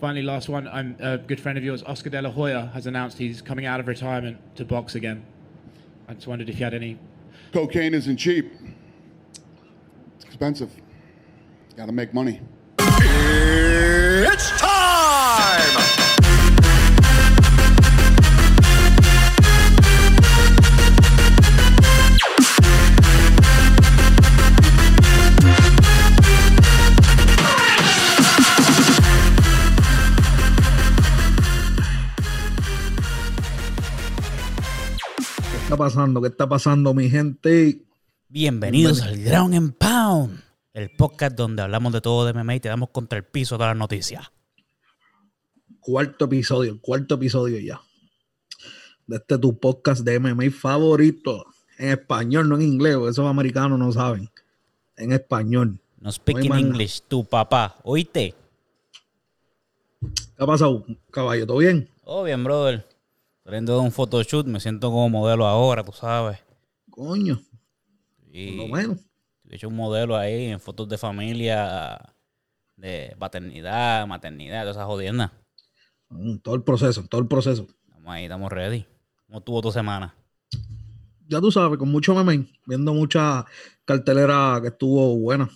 finally, last one. I'm a good friend of yours, Oscar De La Hoya, has announced he's coming out of retirement to box again. I just wondered if you had any. Cocaine isn't cheap. It's expensive. Got to make money. It's time! Pasando? ¿Qué está pasando, mi gente? Bienvenidos al Ground and Pound, el podcast donde hablamos de todo de MMA y te damos contra el piso todas las noticias. Cuarto episodio, el cuarto episodio ya. De este tu podcast de MMA favorito. En español, no en inglés, porque esos americanos no saben. En español. No speak in. English, tu papá. ¿Oíste? ¿Qué ha pasado, caballo? ¿Todo bien? Oh, bien, brother. Saliendo de un photoshoot, me siento como modelo ahora, tú sabes. Coño, Y por lo menos. he hecho un modelo ahí en fotos de familia, de paternidad, maternidad, todas esas jodiendas. Mm, Todo el proceso, todo el proceso. Estamos ahí, estamos ready. ¿Cómo estuvo tu semana? Ya tú sabes, con mucho meme, viendo mucha cartelera que estuvo buena.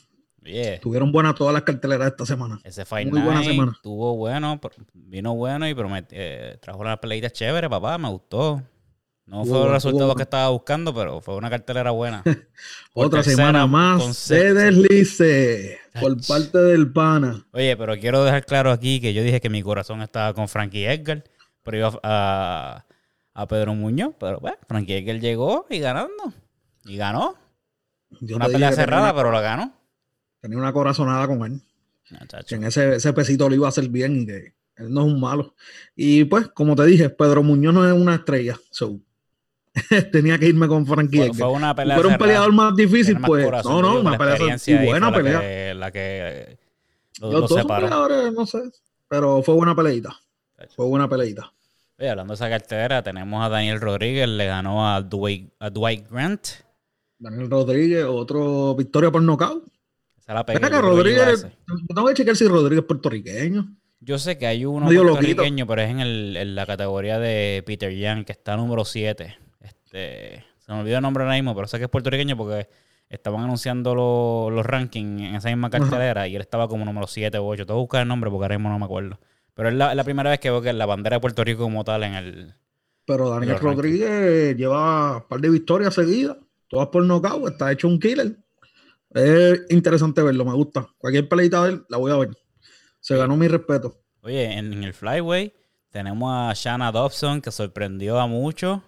Oye, Estuvieron buenas todas las carteleras esta semana. ese Fight Muy buena semana. estuvo bueno, vino bueno y eh, trajo unas peleitas chéveres, papá, me gustó. No fue resultados estuvo que estaba buscando, pero fue una cartelera buena. Otra semana más de consecutiva. deslice por parte del pana. Oye, pero quiero dejar claro aquí que yo dije que mi corazón estaba con Frankie Edgar, pero iba a, a Pedro Muñoz, pero bueno, Frankie Edgar llegó y ganando. Y ganó. Yo una pelea cerrada, una- pero la ganó. Tenía una corazonada con él. No, que en ese, ese pesito lo iba a hacer bien y que él no es un malo. Y pues, como te dije, Pedro Muñoz no es una estrella. So, tenía que irme con Frankie Edgar. fue una pelea fuera un peleador más difícil, más pues. corazón, No, no, una pelea y buena pelea. La que, la que lo, Los lo dos son peleadores, no sé. Pero fue buena peleita. Fue buena peleita. Oye, hablando de esa cartera, tenemos a Daniel Rodríguez, le ganó a Dwight, a Dwight Grant. Daniel Rodríguez, otro victoria por nocaut. Se la pegué. Rodríguez, yo tengo que chequear si Rodríguez es puertorriqueño. Yo sé que hay uno puertorriqueño, pero es en, el- en la categoría de Peter Young, que está número 7. Este, se me olvidó el nombre ahora mismo, pero sé que es puertorriqueño porque estaban anunciando lo- los rankings en esa misma cartelera y él estaba como número 7 o 8. Tengo que buscar el nombre porque ahora mismo no me acuerdo. Pero es la, primera vez que veo que la bandera de Puerto Rico como tal en el... Pero Daniel Los rankings. Rodríguez lleva un par de victorias seguidas, todas por nocaut, está hecho un killer. Es interesante verlo, me gusta. Cualquier peleita de él, la voy a ver. Se ganó mi respeto. Oye, en, en el Flyway tenemos a Shanna Dobson que sorprendió a muchos.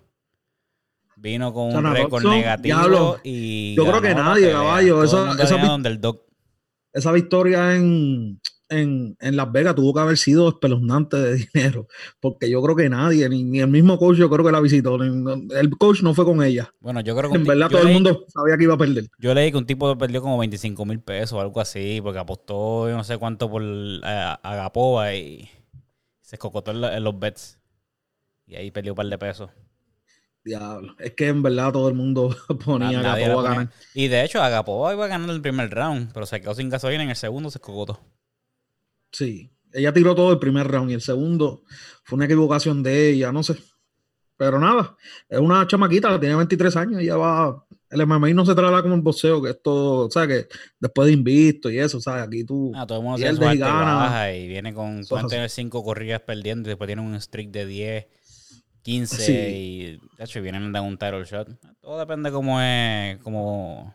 Vino con un récord negativo diablo. y Yo creo que nadie, caballo, Todo esa- esa. Esa victoria en, en, en Las Vegas tuvo que haber sido espeluznante de dinero, porque yo creo que nadie, ni, ni el mismo coach, yo creo que la visitó. ni- el coach no fue con ella. Bueno, yo creo que En verdad, todo el mundo sabía que iba a perder. Yo leí que un tipo perdió como 25 mil pesos o algo así, porque apostó yo no sé cuánto por eh, a Gapova y se escocotó en, los bets. Y ahí perdió un par de pesos. Diablo. Es que en verdad todo el mundo ponía que la a ganar. Y de hecho, Agapova iba a ganar el primer round, pero se quedó sin gasolina en el segundo, se escocotó. Sí, ella tiró todo el primer round y el segundo fue una equivocación de ella, no sé. Pero nada, es una chamaquita, tiene 23 años y ya va. El MMA no se trata como el boxeo, que esto, o sea, que después de invicto y eso, ¿sabes? Aquí tú. Ah, todo el mundo pierdes y alta y ganas. baja y viene con. Pueden tener cinco corridas perdiendo y después tienen un streak de 10, 15 Sí. y. De hecho, vienen de un title shot. Todo depende cómo es. cómo,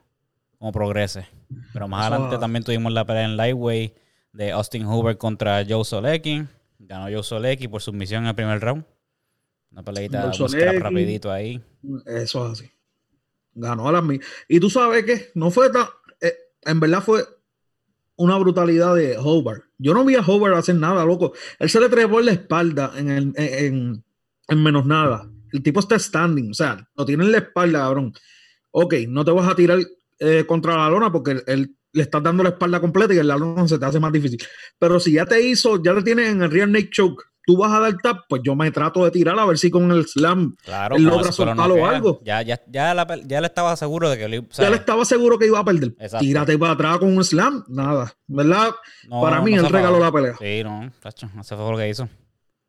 cómo progrese. Pero más adelante también tuvimos la pelea en Lightweight de Austin Hoover contra Joe Solecki. Ganó Joe Solecki por submisión en el primer round. Una peleita, Solecki. rapidito ahí. Eso es así. Ganó a las mil. Y tú sabes que no fue tan. eh, en verdad fue una brutalidad de Hobart. Yo no vi a Hobart hacer nada, loco. Él se le trepó en la espalda en, el- en, en- en menos nada. El tipo está standing, o sea, lo tiene en la espalda, cabrón. Ok, no te vas a tirar eh, contra la lona porque él, él- le estás dando la espalda completa y el lona se te hace más difícil. Pero si ya te hizo, ya te tienes en el rear neck choke, tú tú vas a dar tap, pues yo me trato de tirar a ver si con el slam Claro, él logra soltarlo o algo. Ya, ya, ya, la ya él estaba seguro de que o sea, Ya él estaba seguro que iba a perder. Exacto. Tírate para atrás con un slam, nada. ¿Verdad? no- para mí no él regaló la pelea. Sí, no, tacho, eso fue lo que hizo.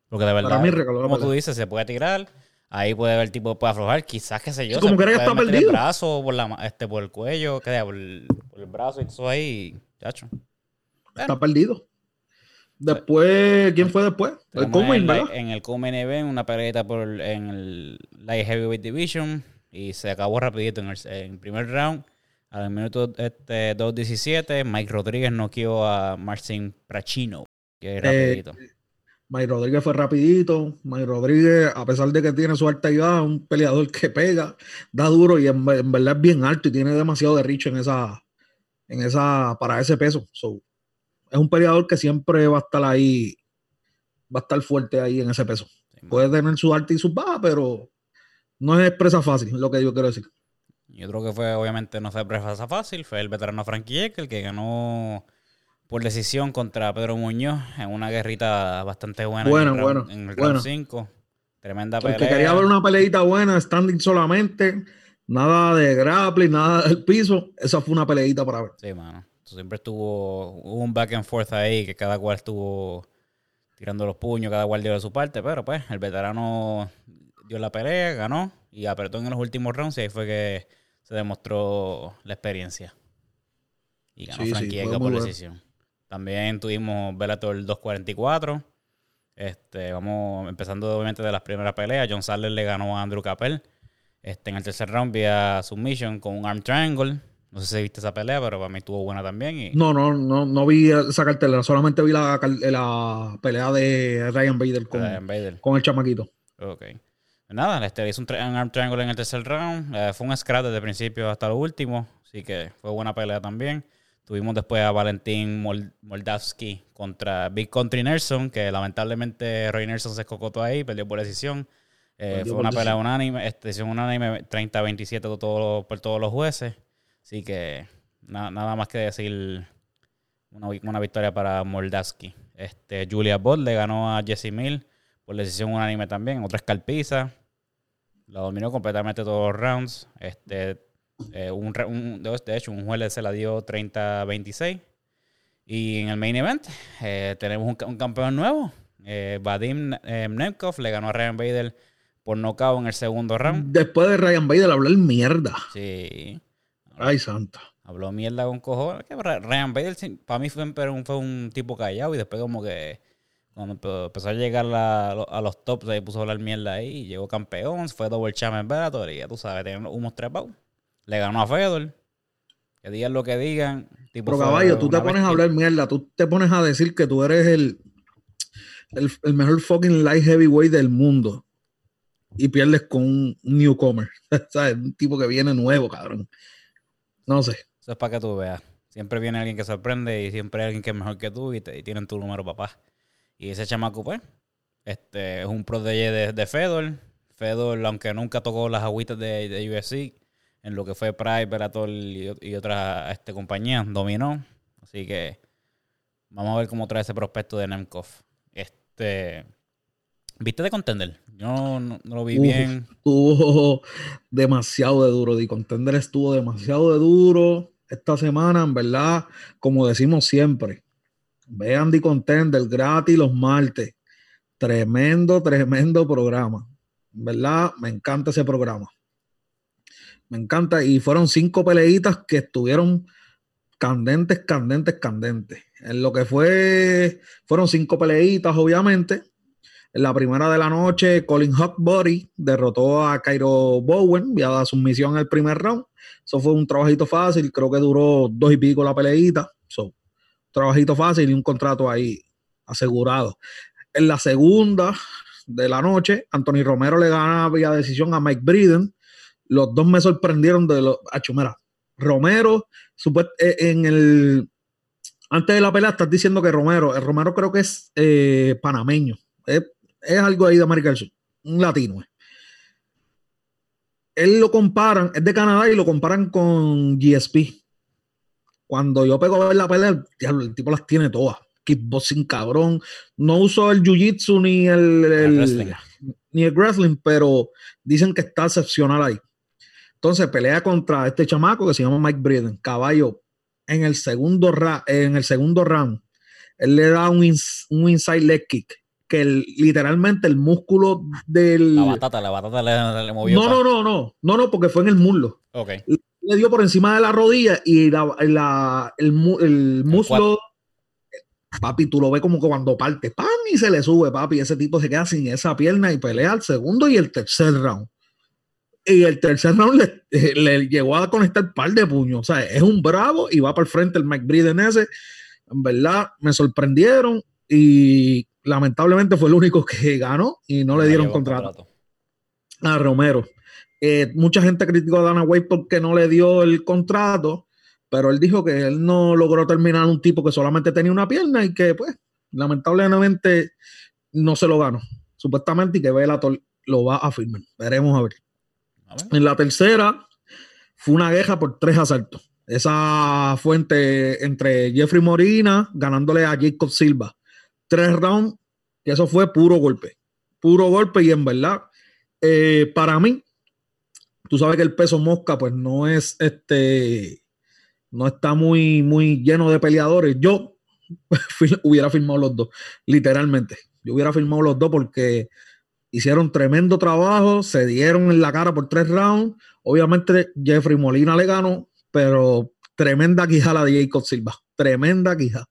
Porque de verdad, mí regaló la como tú pelea. dices, se puede tirar. Ahí puede ver el tipo puede aflojar, quizás qué sé yo. Sí, como se que está perdido. el brazo por la este por el cuello, que sea, por el, por el brazo y todo ahí, chacho. Está perdido. Después, ¿quién fue después? El en, ¿verdad? en el Coleman Event una peleita por en el Light Heavyweight Division y se acabó rapidito en el, en primer round. Al minuto este, 2.17, Mike Rodríguez noqueó a Marcin Prachino. Que es Eh, rapidito. Mike Rodríguez fue rapidito. Mike Rodríguez, a pesar de que tiene su alta es un peleador que pega, da duro y en, en verdad es bien alto y tiene demasiado de reach en esa, en esa, para ese peso. So, es un peleador que siempre va a estar ahí, va a estar fuerte ahí en ese peso. Puede tener su alta y sus bajas, pero no es presa fácil, lo que yo quiero decir. Y otro que fue, obviamente, no fue presa fácil, fue el veterano Frankie Jekyll, que ganó por decisión contra Pedro Muñoz en una guerrita bastante buena Bueno, en el round, bueno, en el bueno. round 5. Tremenda El pelea. que quería ver una peleita buena, standing solamente, nada de grappling, nada del piso, esa fue una peleita para ver. Sí, mano. Siempre estuvo un back and forth ahí que cada cual estuvo tirando los puños, cada cual dio de su parte, pero pues el veterano dio la pelea, ganó y apretó en los últimos rounds y ahí fue que se demostró la experiencia. Y ganó Sí, sí, Frankie muy por decisión. También tuvimos Bellator 244. Este, vamos empezando obviamente de las primeras peleas. John Sadler le ganó a Andrew Capel este, en el tercer round vía submission con un arm triangle. No sé si viste esa pelea, pero para mí estuvo buena también. Y, No, no, no, no vi esa cartelera, solamente vi la, car- la pelea de Ryan Bader con, Ryan Bader. con el chamaquito. Ok. Pues Nada, este, hizo un, un arm triangle en el tercer round. Eh, fue un scratch desde el principio hasta lo último. Así que fue buena pelea también. Tuvimos después a Valentín Mol- Moldavsky contra Big Country Nelson, que lamentablemente Roy Nelson se escocotó ahí, perdió por decisión. Eh, Perdió fue una pelea unánime, este, decisión unánime 30-27 por todos- por todos los jueces. Así que na- nada más que decir una, una victoria para Moldavsky. Este, Julia Bott le ganó a Jesse Mill por decisión unánime también. Otra escalpiza. La dominó completamente todos los rounds. Este, eh, un, un- de hecho, un juez se la dio 30-26. Y en el main event eh, tenemos un, ca- un campeón nuevo. Eh, Vadim Nemkov le ganó a Ryan Bader por nocaut en el segundo round. Después de Ryan Bader hablar mierda. Sí. Ay, santa. Habló mierda con cojones. Ryan Bader para mí fue, un tipo callado y después como que cuando empe- empezó a llegar la- a, los- tops ahí puso a hablar mierda ahí llegó campeón, fue double champ en Bellator y ya tú sabes, tenía humos trepados. Le ganó a Fedor. Que digan lo que digan. tipo Pero caballo, tú te pones a hablar mierda, tú te pones a decir que tú eres el, el, el mejor fucking light heavyweight del mundo y pierdes con un newcomer, ¿sabes? Un tipo que viene nuevo, cabrón. No sé. Eso es para que tú veas. Siempre viene alguien que sorprende y siempre hay alguien que es mejor que tú y, tienen tu número, papá. Y ese chamaco, pues, este, es un protege de, de Fedor. Fedor, aunque nunca tocó las agüitas de, de UFC, en lo que fue Pride, Bellator y, y otras este, compañías, dominó. Así que vamos a ver cómo trae ese prospecto de Nemkov. Este, ¿Viste de Contender? Yo no, no- lo vi Uf. bien. Estuvo demasiado de duro. The Contender estuvo demasiado de duro esta semana, en verdad, como decimos siempre. Vean The Contender gratis los martes. Tremendo, tremendo programa. En verdad, me encanta ese programa. Me encanta. Y fueron cinco peleitas que estuvieron candentes, candentes, candentes. En lo que fue, fueron cinco peleitas, obviamente. En la primera de la noche, Colin Hawkbody derrotó a Cairo Bowen vía la sumisión el primer round. Eso fue un trabajito fácil, creo que duró dos y pico la peleita. So, trabajito fácil y un contrato ahí asegurado. En la segunda de la noche, Anthony Romero le gana vía decisión a Mike Briden. Los dos me sorprendieron de los. Acho, mira, Romero, eh, en el. Antes de la pelea, estás diciendo que Romero, el Romero creo que es eh, panameño. Es algo ahí de América del Sur, un latino. eh. Él lo comparan, es de Canadá y lo comparan con GSP. Cuando yo pego a ver la pelea, diablo, el tipo las tiene todas. kickboxing cabrón. No usó el jiu-jitsu ni el, ni el wrestling, pero dicen que está excepcional ahí. Entonces pelea contra este chamaco que se llama Mike Breden, caballo. En el segundo, ra- en el segundo round, él le da un, ins- un inside leg kick, que el- literalmente el músculo del... La batata, la batata le, le movió. No, no, no, no, no, no, porque fue en el muslo. Ok. Le dio por encima de la rodilla y la, la- el, el muslo, papi, tú lo ves como que cuando parte, ¡pam! y se le sube, papi. Ese tipo se queda sin esa pierna y pelea al segundo y el tercer round. Y el tercer round le, le llegó a conectar un par de puños. O sea, es un bravo y va para el frente el Mike Briden ese. En verdad, me sorprendieron y lamentablemente fue el único que ganó y no le dieron contrato a Romero. Eh, mucha gente criticó a Dana White porque no le dio el contrato, pero él dijo que él no logró terminar un tipo que solamente tenía una pierna y que, pues, lamentablemente no se lo ganó. Supuestamente y que Bellator lo va a firmar. Veremos a ver. A ver. En la tercera fue una guerra por tres asaltos. Esa fuente entre Jeffrey Morina ganándole a Jacob Silva. Tres rounds, que eso fue puro golpe. Puro golpe y en verdad, eh, para mí, tú sabes que el peso mosca pues no es este, no está muy, muy lleno de peleadores. Yo hubiera firmado los dos, literalmente. Yo hubiera firmado los dos porque hicieron tremendo trabajo, se dieron en la cara por tres rounds. Obviamente Jeffrey Molina le ganó, pero tremenda quijada de Jacob Silva, tremenda quija.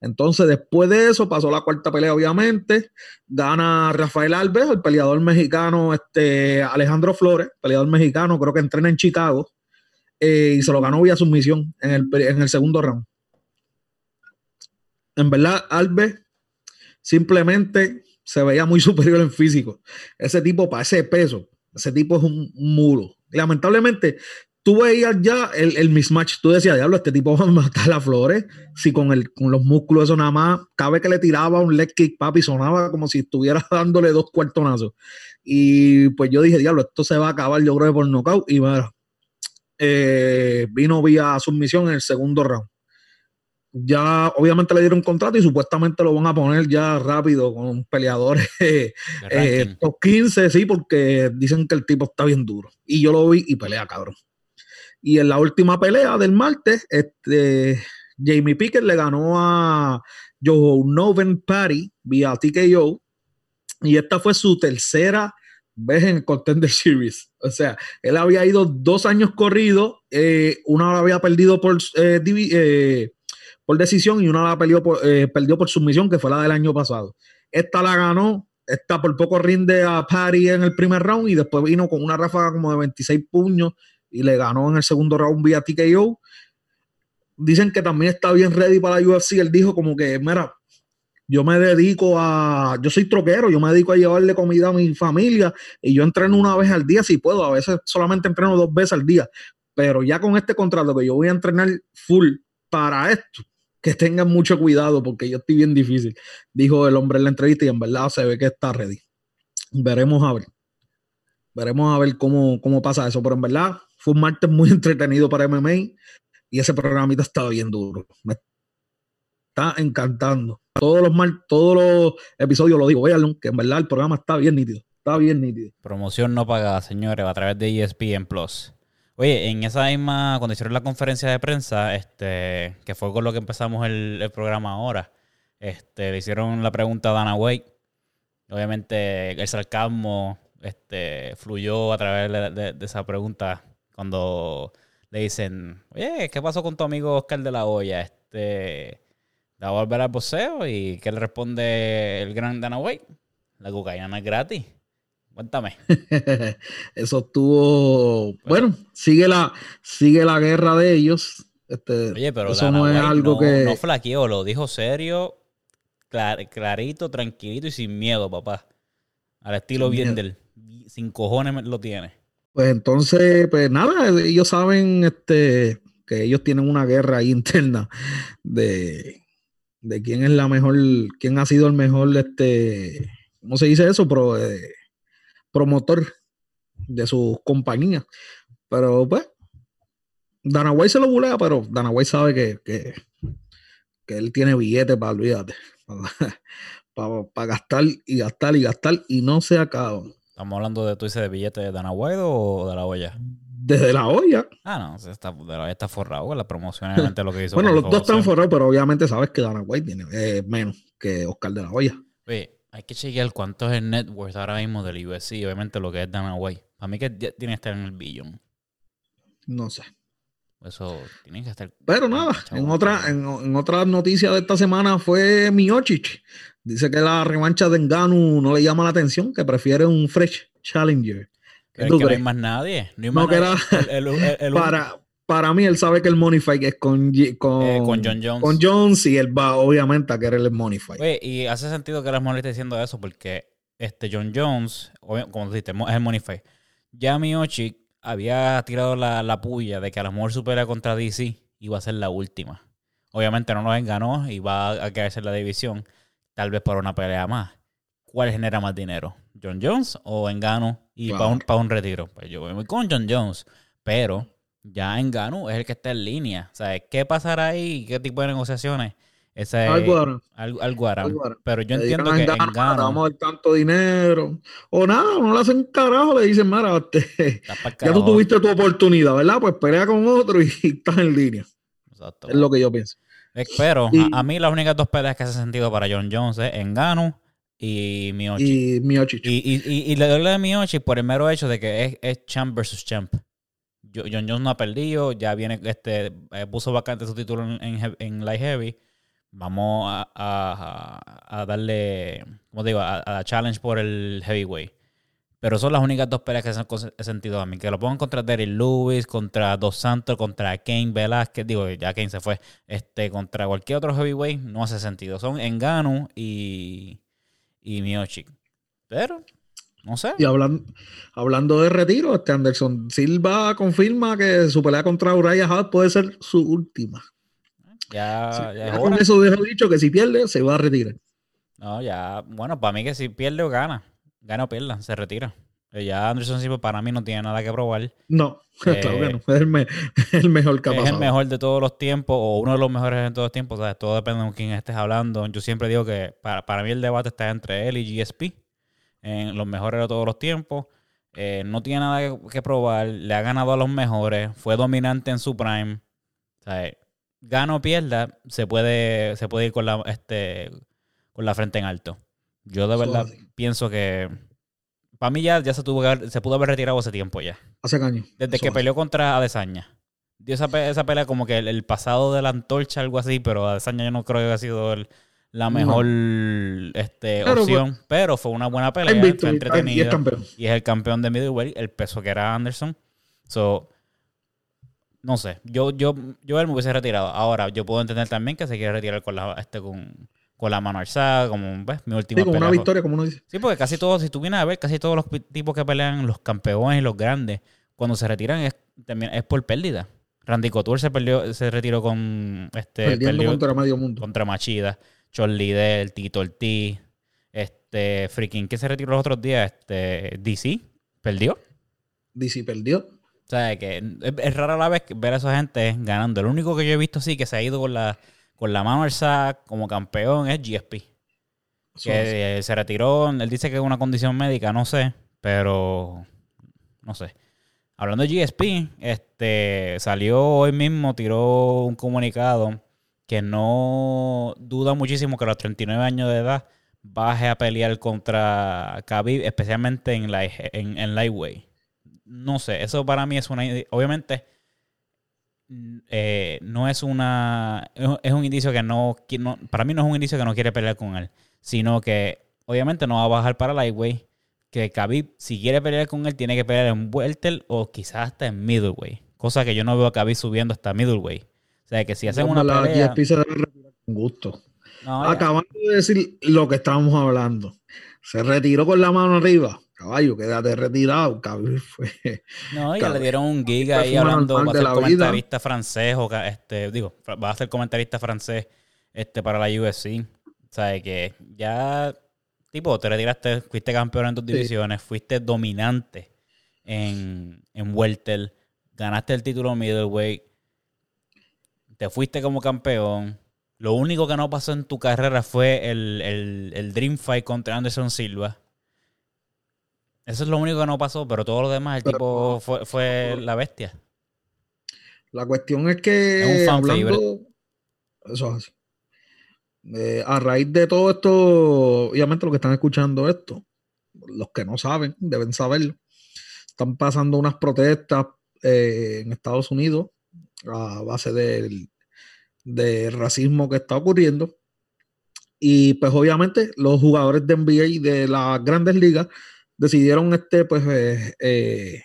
Entonces, después de eso, pasó la cuarta pelea, obviamente. Gana Rafael Alves, el peleador mexicano, este, Alejandro Flores, peleador mexicano, creo que entrena en Chicago. eh, y se lo ganó vía sumisión en el, en el segundo round. En verdad, Alves simplemente se veía muy superior en físico. Ese tipo, para ese peso, ese tipo es un mulo. Lamentablemente, tú veías ya el, el mismatch, tú decías, diablo, este tipo va a matar a Flores, si con, el, con los músculos eso nada más, cada vez que le tiraba un leg kick, papi, sonaba como si estuviera dándole dos cuartonazos. Y pues yo dije, diablo, esto se va a acabar, yo creo que por nocaut, y mira, eh, vino vía submisión en el segundo round. Ya obviamente le dieron contrato y supuestamente lo van a poner ya rápido con peleadores eh, top 15, sí, porque dicen que el tipo está bien duro. Y yo lo vi y pelea, cabrón. Y en la última pelea del martes, este, Jamie Pickett le ganó a Joe Noven Party vía TKO. Y esta fue su tercera vez en el Contender Series. O sea, él había ido dos años corrido, eh, una la había perdido por, eh, eh, decisión y una la perdió por, perdió por sumisión, que fue la del año pasado. Esta la ganó, esta por poco rinde a Parry en el primer round y después vino con una ráfaga como de 26 puños y le ganó en el segundo round vía TKO. Dicen que también está bien ready para la UFC. Él dijo como que, mira, yo me dedico a, yo soy troquero, yo me dedico a llevarle comida a mi familia y yo entreno una vez al día si puedo, a veces solamente entreno dos veces al día, pero ya con este contrato que yo voy a entrenar full para esto, que tengan mucho cuidado porque yo estoy bien difícil, dijo el hombre en la entrevista y en verdad se ve que está ready. Veremos a ver. Veremos a ver cómo, cómo pasa eso, pero en verdad fue un martes muy entretenido para MMA y ese programita estaba bien duro. Me está encantando. Todos los mar, todos los episodios lo digo, véanlo, que en verdad el programa está bien nítido. Está bien nítido. Promoción no pagada, señores, a través de ESPN Plus. Oye, en esa misma, cuando hicieron la conferencia de prensa, este, que fue con lo que empezamos el, programa ahora, este, le hicieron la pregunta a Dana White. Obviamente el sarcasmo este, fluyó a través de esa pregunta cuando le dicen, oye, ¿qué pasó con tu amigo Oscar de la Hoya? Este, ¿va a volver al boxeo? Y que le responde el gran Dana White, la cocaína no es gratis. Cuéntame. Eso estuvo. Bueno, sigue la, sigue la guerra de ellos. Este, Oye, pero eso Dana no es White algo no, que. no flaqueó, lo dijo serio, clar- clarito, tranquilito y sin miedo, papá. Al estilo. Biendel. Sin cojones lo tiene. Pues entonces, pues nada, ellos saben este, que ellos tienen una guerra interna de, de quién es la mejor, quién ha sido el mejor, este, ¿cómo se dice eso? Pro, eh, promotor de sus compañías. Pero pues, Dana White se lo bulea, pero Dana White sabe que, que, que él tiene billetes para, olvídate, para, gastar y gastar y gastar y no se acaba. ¿Estamos hablando de, tú dices, de billetes de Dana White o de la olla? Desde la olla. Ah, no, está, de la olla está forrado, la promoción obviamente lo que hizo. bueno, los dos están forrados, pero obviamente sabes que Dana White tiene eh, menos que Oscar de la olla. Oye, hay que chequear cuánto es el net worth ahora mismo del USC, obviamente lo que es Dana White. A mí que tiene que estar en el billón. No sé. Eso tiene que estar. Pero nada, en otra, en, en otra noticia de esta semana fue Miocic. Dice que la revancha de Enganu no le llama la atención, que prefiere un fresh challenger. Que no hay más nadie. No, hay más nadie. para, para mí, él sabe que el Money Fight es con, con, eh, con John Jones. Con Jones y él va, obviamente, a querer el Money Fight. y hace sentido que las esté diciendo eso porque este John Jones, como dijiste, es el Money Fight. Ya Miocic había tirado la, la, puya de que a lo mejor supera contra DC iba a ser la última. Obviamente no nos ganó y va a quedarse en la división, tal vez por una pelea más. ¿Cuál genera más dinero? ¿John Jones o Engano y para un, un, retiro? Pues yo voy con John Jones, pero ya Engano es el que está en línea. ¿Sabes qué pasará ahí? ¿Qué tipo de negociaciones? Ese, algo Algo, Pero yo entiendo que en Gano... Vamos a tanto dinero. O nada, no le hacen carajo. Le dicen, mira, este, ya tú tuviste tu oportunidad, ¿verdad? Pues pelea con otro y estás en línea. Exacto. Es lo que yo pienso. Pero a, mí las únicas dos peleas que hace sentido para John Jones es Engano y Miyoshi. Y Miyoshi. Y, y, y, le doy a Miyoshi por el mero hecho de que es, es champ versus champ. John Jones no ha perdido, ya viene, este, eh, puso vacante su título en, en, en Light Heavy vamos a, darle, como digo, a, la challenge por el heavyweight. Pero son las únicas dos peleas que hacen sentido a mí. Que lo pongan contra Derrick Lewis, contra Dos Santos, contra Kane Velázquez. Digo, ya Kane se fue. Este, contra cualquier otro heavyweight no hace sentido. Son Engano y, y Miochik. Pero, no sé. Y hablando, hablando de retiro, este Anderson Silva confirma que su pelea contra Uriah Hall puede ser su última. Ya, ya, con eso dejo dicho que si pierde, se va a retirar. No, ya, bueno, para mí que si pierde o gana, gana o pierda, se retira. Eh, ya Anderson Silva para mí no tiene nada que probar. No, claro que no. Es el, mejor que Es el mejor de todos los tiempos o uno de los mejores en todos los tiempos. O todo depende de quién estés hablando. Yo siempre digo que para, para mí el debate está entre él y GSP. En los mejores de todos los tiempos. Eh, no tiene nada que, que, probar. Le ha ganado a los mejores. Fue dominante en su prime. O sea, gana o pierda, se puede, se puede ir con la, este, con la frente en alto. Yo de verdad pienso que para mí ya, ya se, tuvo se pudo haber retirado hace tiempo ya. Hace años. Desde que peleó contra Adesanya. Dio esa, esa pelea como que el, pasado de la antorcha, algo así, pero Adesanya yo no creo que haya sido la mejor este, opción. Pues, pero fue una buena pelea, fue entretenida. Y es, campeón. y es el campeón de middleweight, el peso que era Anderson. So, no sé, yo, yo, yo él me hubiese retirado. Ahora, yo puedo entender también que se quiere retirar con la, este, con, con la mano alzada, como ¿ves? mi última sí, como una victoria, como uno dice. Sí, porque casi todos, si tú vienes a ver, casi todos los tipos que pelean, los campeones y los grandes, cuando se retiran es, también es por pérdida. Randy Couture se perdió, se retiró con este perdió, contra medio mundo. Contra Machida, Charlie Liddell, Tito Ortiz, este freaking que se retiró los otros días, este DC, perdió. DC perdió. O sea, que es, rara la vez ver a esa gente ganando. El único que yo he visto sí que se ha ido con la, con la mano alzada como campeón es GSP. que se retiró, él dice que es una condición médica, no sé, pero no sé. Hablando de GSP, este salió hoy mismo, tiró un comunicado que no duda muchísimo que a los 39 años de edad baje a pelear contra Khabib, especialmente en, la, en, en Lightweight no sé, eso para mí es una... Obviamente, eh, no es una... Es un indicio que no, Para mí no es un indicio que no quiere pelear con él, sino que obviamente no va a bajar para Lightweight. Que Khabib, si quiere pelear con él, tiene que pelear en welter o quizás hasta en middleweight. Cosa que yo no veo a Khabib subiendo hasta middleweight. O sea, que si hacen una pelea... con gusto. Acabando de decir lo que estábamos hablando. Se retiró con la mano arriba caballo, quédate retirado, cabrón. No, ya le dieron un giga ahí hablando, va a ser comentarista francés, o este, digo, va a ser comentarista francés este, para la UFC. O sea, que ya, tipo, te retiraste, fuiste campeón en tus divisiones, fuiste dominante en, en Welter, ganaste el título middleweight, te fuiste como campeón, Lo único que no pasó en tu carrera fue el, el, el Dream Fight contra Anderson Silva. Eso es lo único que no pasó, pero todo lo demás, el Pero- tipo fue, fue la bestia. La cuestión es que Es un fan hablando, eso es así. Eh, a raíz de todo esto, obviamente los que están escuchando esto, los que no saben, deben saberlo. Están pasando unas protestas eh, en Estados Unidos a base del, del racismo que está ocurriendo. Y pues obviamente los jugadores de NBA y de las grandes ligas decidieron este, pues, eh, eh,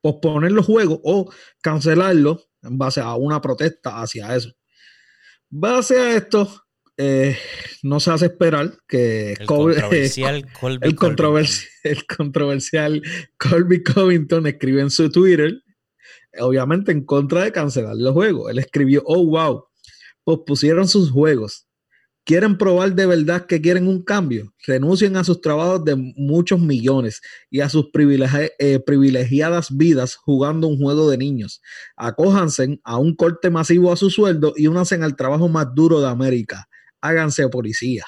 posponer los juegos o cancelarlos en base a una protesta hacia eso. Base a esto, eh, no se hace esperar que El controversial Colby el, controversi- el controversial Colby Covington escribe en su Twitter, obviamente en contra de cancelar los juegos. Él escribió, oh wow, pospusieron sus juegos. ¿Quieren probar de verdad que quieren un cambio? Renuncien a sus trabajos de muchos millones y a sus eh, privilegiadas vidas jugando un juego de niños. Acójanse a un corte masivo a su sueldo y únanse al trabajo más duro de América. Háganse policía.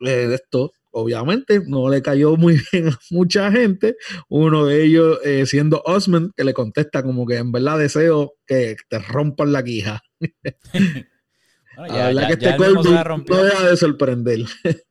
Eh, esto, obviamente, no le cayó muy bien a mucha gente. Uno de ellos eh, siendo Osman, que le contesta como que en verdad deseo que te rompan la quija. Bueno, La ya, verdad ya- que este Colby la no deja de sorprender.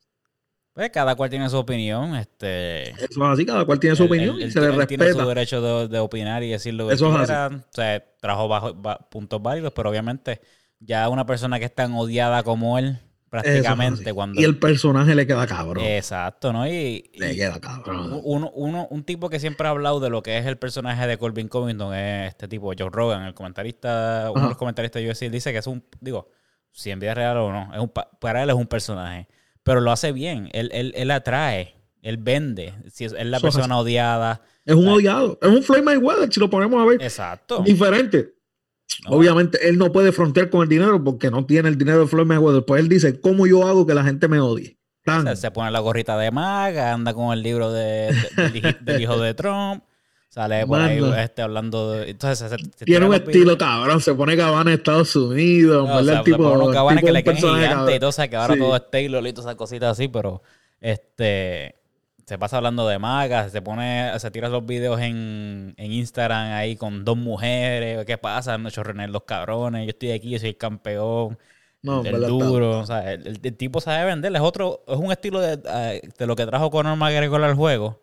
Pues cada cual tiene su opinión. Este, Eso es así, cada cual tiene su opinión y se le él tiene su respeta. derecho de, de opinar y decir lo que Eso es así. quiera. O sea, trajo bajo, ba- puntos válidos, pero obviamente ya una persona que es tan odiada como él, es prácticamente, cuando... Y el personaje le queda cabrón. Exacto, ¿no? Y, le queda cabrón. uno, uno- un tipo que siempre ha hablado de lo que es el personaje de Colvin Covington es este tipo, Joe Rogan, el comentarista, uno de los comentaristas de UFC, dice que es un, digo, si en vida real o no, es un, pa- para él es un personaje, pero lo hace bien, él, él, él atrae, él vende, si es, es la es persona odiada, Es un odiado. Es un Floyd Mayweather, si lo ponemos a ver. exacto. Diferente. No. Obviamente, él no puede frontear con el dinero porque no tiene el dinero de Floyd Mayweather. Pues él dice, ¿cómo yo hago que la gente me odie? Tan. Se, se pone la gorrita de maga, anda con el libro de, de- del hijo de Trump, sale por ahí este, hablando de... Entonces se, se- se Tiene un estilo cabrón, se pone cabana en Estados Unidos, No, o sea, el tipo, se pone cabanes tipo que le un gigantes y todo, o sea, que ahora Sí. todo es Taylor y todas esas cositas así, pero este se pasa hablando de magas, se pone, se tira los videos en, en Instagram ahí con dos mujeres, ¿qué pasa? No chorrener los cabrones, yo estoy aquí, yo soy el campeón, No, el, duro, o sea, el, el- el tipo sabe vender, es otro, es un estilo de, de lo que trajo Conor McGregor al juego,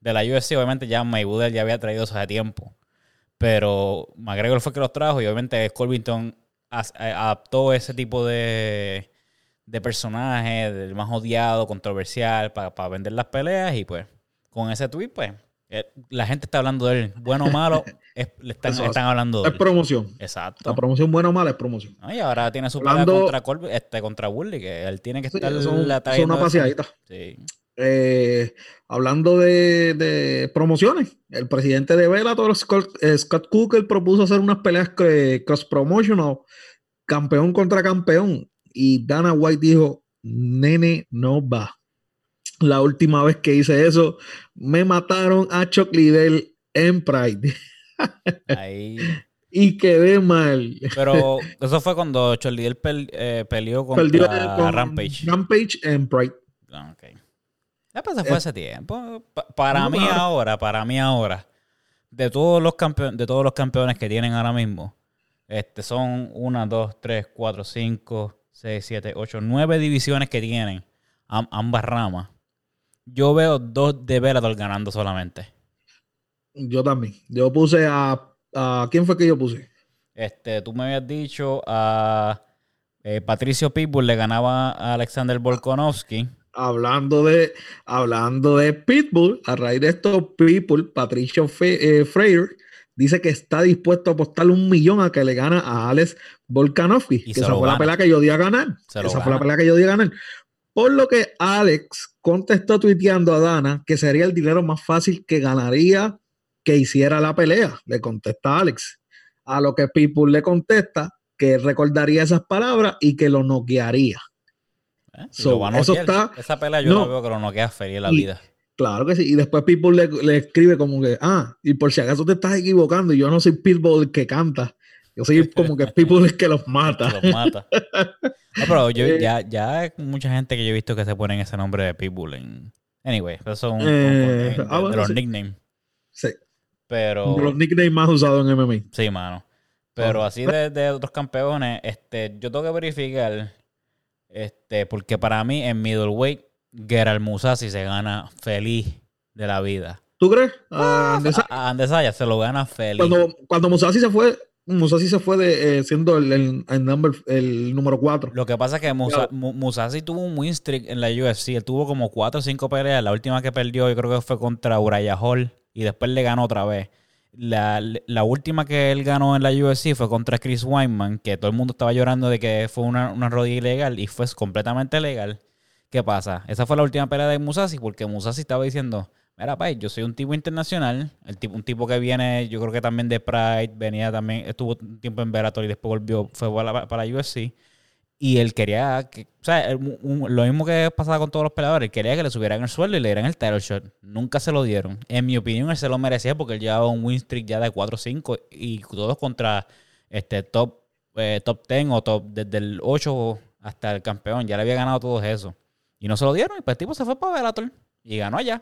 de la UFC, obviamente ya Mayweather ya había traído eso hace tiempo, pero McGregor fue el que los trajo y obviamente Colvington eh, adaptó ese tipo de, de personaje, del más odiado, controversial, para vender las peleas y pues con ese tweet pues eh, la gente está hablando de él, bueno o malo, es- le están, Eso están hablando de Es él. promoción. Exacto. La promoción buena o mala es promoción. No, y ahora tiene su Hablando- pelea contra, Colby- este, contra Bully, que él tiene que Sí, estar son, la son una paseadita. Sí. Eh, hablando de, de promociones, el presidente de Bellator, Scott, eh, Scott Cooker, propuso hacer unas peleas cre- cross promotional, campeón contra campeón, y Dana White dijo, nene, no va. La última vez que hice eso, me mataron a Chuck Liddell en Pride Ahí. y quedé mal. Pero eso fue cuando Charlie Del peleó contra Perdió con Rampage. Rampage en Pride. Ah. Ya, pues, se fue Eh, hace tiempo. Pa- para no, mí claro. ahora, para mí ahora, de todos los campeones, de todos los campeones que tienen ahora mismo, este son una, dos, tres, cuatro, cinco, seis, siete, ocho, nueve divisiones que tienen am- ambas ramas. Yo veo dos de Bellator ganando solamente. Yo también. Yo puse a, a. ¿Quién fue que yo puse? Este, tú me habías dicho a eh, Patricio Pitbull le ganaba a Alexander Volkanovski. Hablando de, hablando de Pitbull, a raíz de esto, Pitbull, Patricio Fe- eh, Freire, dice que está dispuesto a apostarle un millón a que le gana a Alex Volkanovski. Que esa fue la pelea que yo di a ganar. Se Esa fue la pelea que yo di a ganar. Por lo que Alex contestó tuiteando a Dana que sería el dinero más fácil que ganaría que hiciera la pelea. Le contesta Alex. A lo que Pitbull le contesta que recordaría esas palabras y que lo noquearía. ¿Eh? So, lo eso está- Esa pelea yo no. veo que lo noquea feliz en la Y- vida. Claro que sí. Y después Pitbull le, le escribe como que, ah, y por si acaso te estás equivocando, yo no soy Pitbull el que canta, Yo soy como que people es que los mata. Los mata. No, pero yo, Eh. ya, ya hay mucha gente que yo he visto que se ponen ese nombre de Pitbull en... Anyway, eso son Eh, de, ah, de bueno, los sí. nicknames. Sí. Pero... De los nicknames más usados en MMA. Sí, mano. Pero Ah. así de, de otros campeones, este, yo tengo que verificar, este, porque para mí en middleweight, Gerald Musasi se gana feliz de la vida. ¿Tú crees? Ah, A a Andesaya se lo gana feliz. cuando, cuando Musashi se fue, Musashi se fue de, eh, siendo el, el, el number, el número 4. Lo que pasa es que Musa- Mu- Musashi tuvo un win streak en la UFC. Él tuvo como 4 o 5 peleas. La última que perdió yo creo que fue contra Uriah Hall y después le ganó otra vez. La, la última que él ganó en la UFC fue contra Chris Weinman, que todo el mundo estaba llorando de que fue una, una rodilla ilegal y fue completamente legal. ¿Qué pasa? Esa fue la última pelea de Musashi porque Musashi estaba diciendo, mira, pay, yo soy un tipo internacional, el tipo, un tipo que viene, yo creo que también de Pride, venía también, estuvo un tiempo en Bellator y después volvió, fue para para la UFC. Y él quería, que, o sea, él- un- un- lo mismo que pasaba con todos los peleadores, él quería que le subieran el sueldo y le dieran el title shot. Nunca se lo dieron. En mi opinión, él se lo merecía porque él llevaba un win streak ya de 4-5 y todos contra este top, eh, top 10 o top desde el 8 hasta el campeón. Ya le había ganado todos esos. Y no se lo dieron y pues el tipo se fue para Bellator y ganó allá.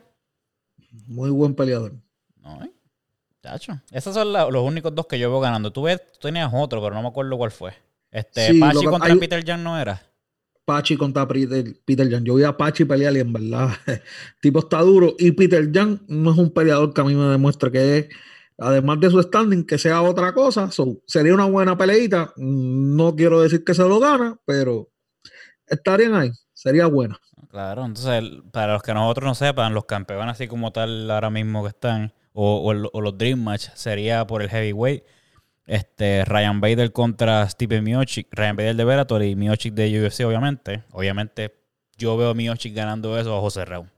Muy buen peleador. No, eh. Chacho. Esos son la- los únicos dos que yo veo ganando. Tú ves, tú tenías otro, pero no me acuerdo cuál fue. Este, Sí, Pachi contra hay- Peter Jan no era. Pachi contra Peter, Peter Jan. Yo vi a Pachi pelear y en verdad, el tipo está duro. Y Peter Jan no es un peleador que a mí me demuestra que es, además de su standing, que sea otra cosa. So, sería una buena peleita. No quiero decir que se lo gana, pero estarían ahí. Sería buena. Claro, entonces, para los que nosotros no sepan, los campeones así como tal ahora mismo que están, o, o el- o los Dream Match, sería por el heavyweight. Este, Ryan Bader contra Stephen Miocic. Ryan Bader de Bellator y Miocic de UFC, obviamente. Obviamente, yo veo a Miocic ganando eso a José Raúl.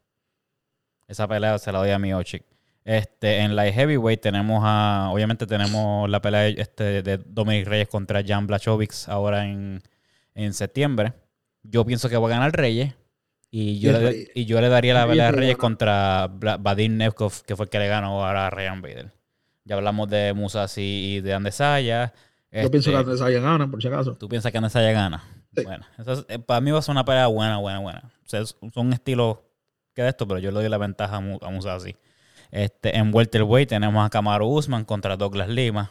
Esa pelea se la doy a Miocic. Este, en la heavyweight tenemos a, obviamente tenemos la pelea de, este, de Dominic Reyes contra Jan Blachowicz ahora en, en septiembre. Yo pienso que va a ganar Reyes. Y yo, Y le, y yo le daría la pelea a Reyes contra Vadim Nevkov, que fue el que le ganó ahora a Ryan Bader. Ya hablamos de Musasi y de Andesaya. Yo pienso que Este, antes haya gana, por si acaso. ¿Tú piensas que Andesaya gana? Sí. Bueno, eso es- eh, para mí va a ser una pelea buena, buena, buena. O sea, es- son estilos que de esto, pero yo le doy la ventaja a, Mu- a Musasi. Este, en welterweight tenemos a Kamaru Usman contra Douglas Lima.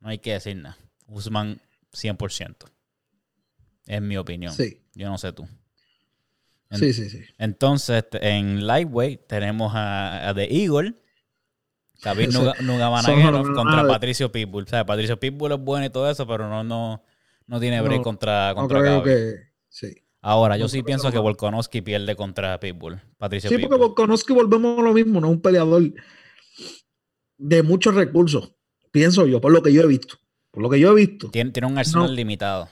No hay que decir nada. Usman 100%. Es mi opinión. Sí, Yo no sé tú. En- sí, sí, sí. Entonces, este, en lightweight tenemos a, a The Eagle, Khabib Eso- Nuga- Nurmagomedov son contra. Patricio Pitbull. O sea, Patricio Pitbull es bueno y todo eso, pero no, no, no tiene break No, contra, No contra creo Khabib. que. Sí. Ahora, yo no sí pienso que Volkanovski pierde contra Pitbull. Patricio Sí, Pitbull. porque y volvemos a lo mismo, no es un peleador de muchos recursos, pienso yo, por lo que yo he visto. Por lo que yo he visto. Tiene, tiene un arsenal No. limitado,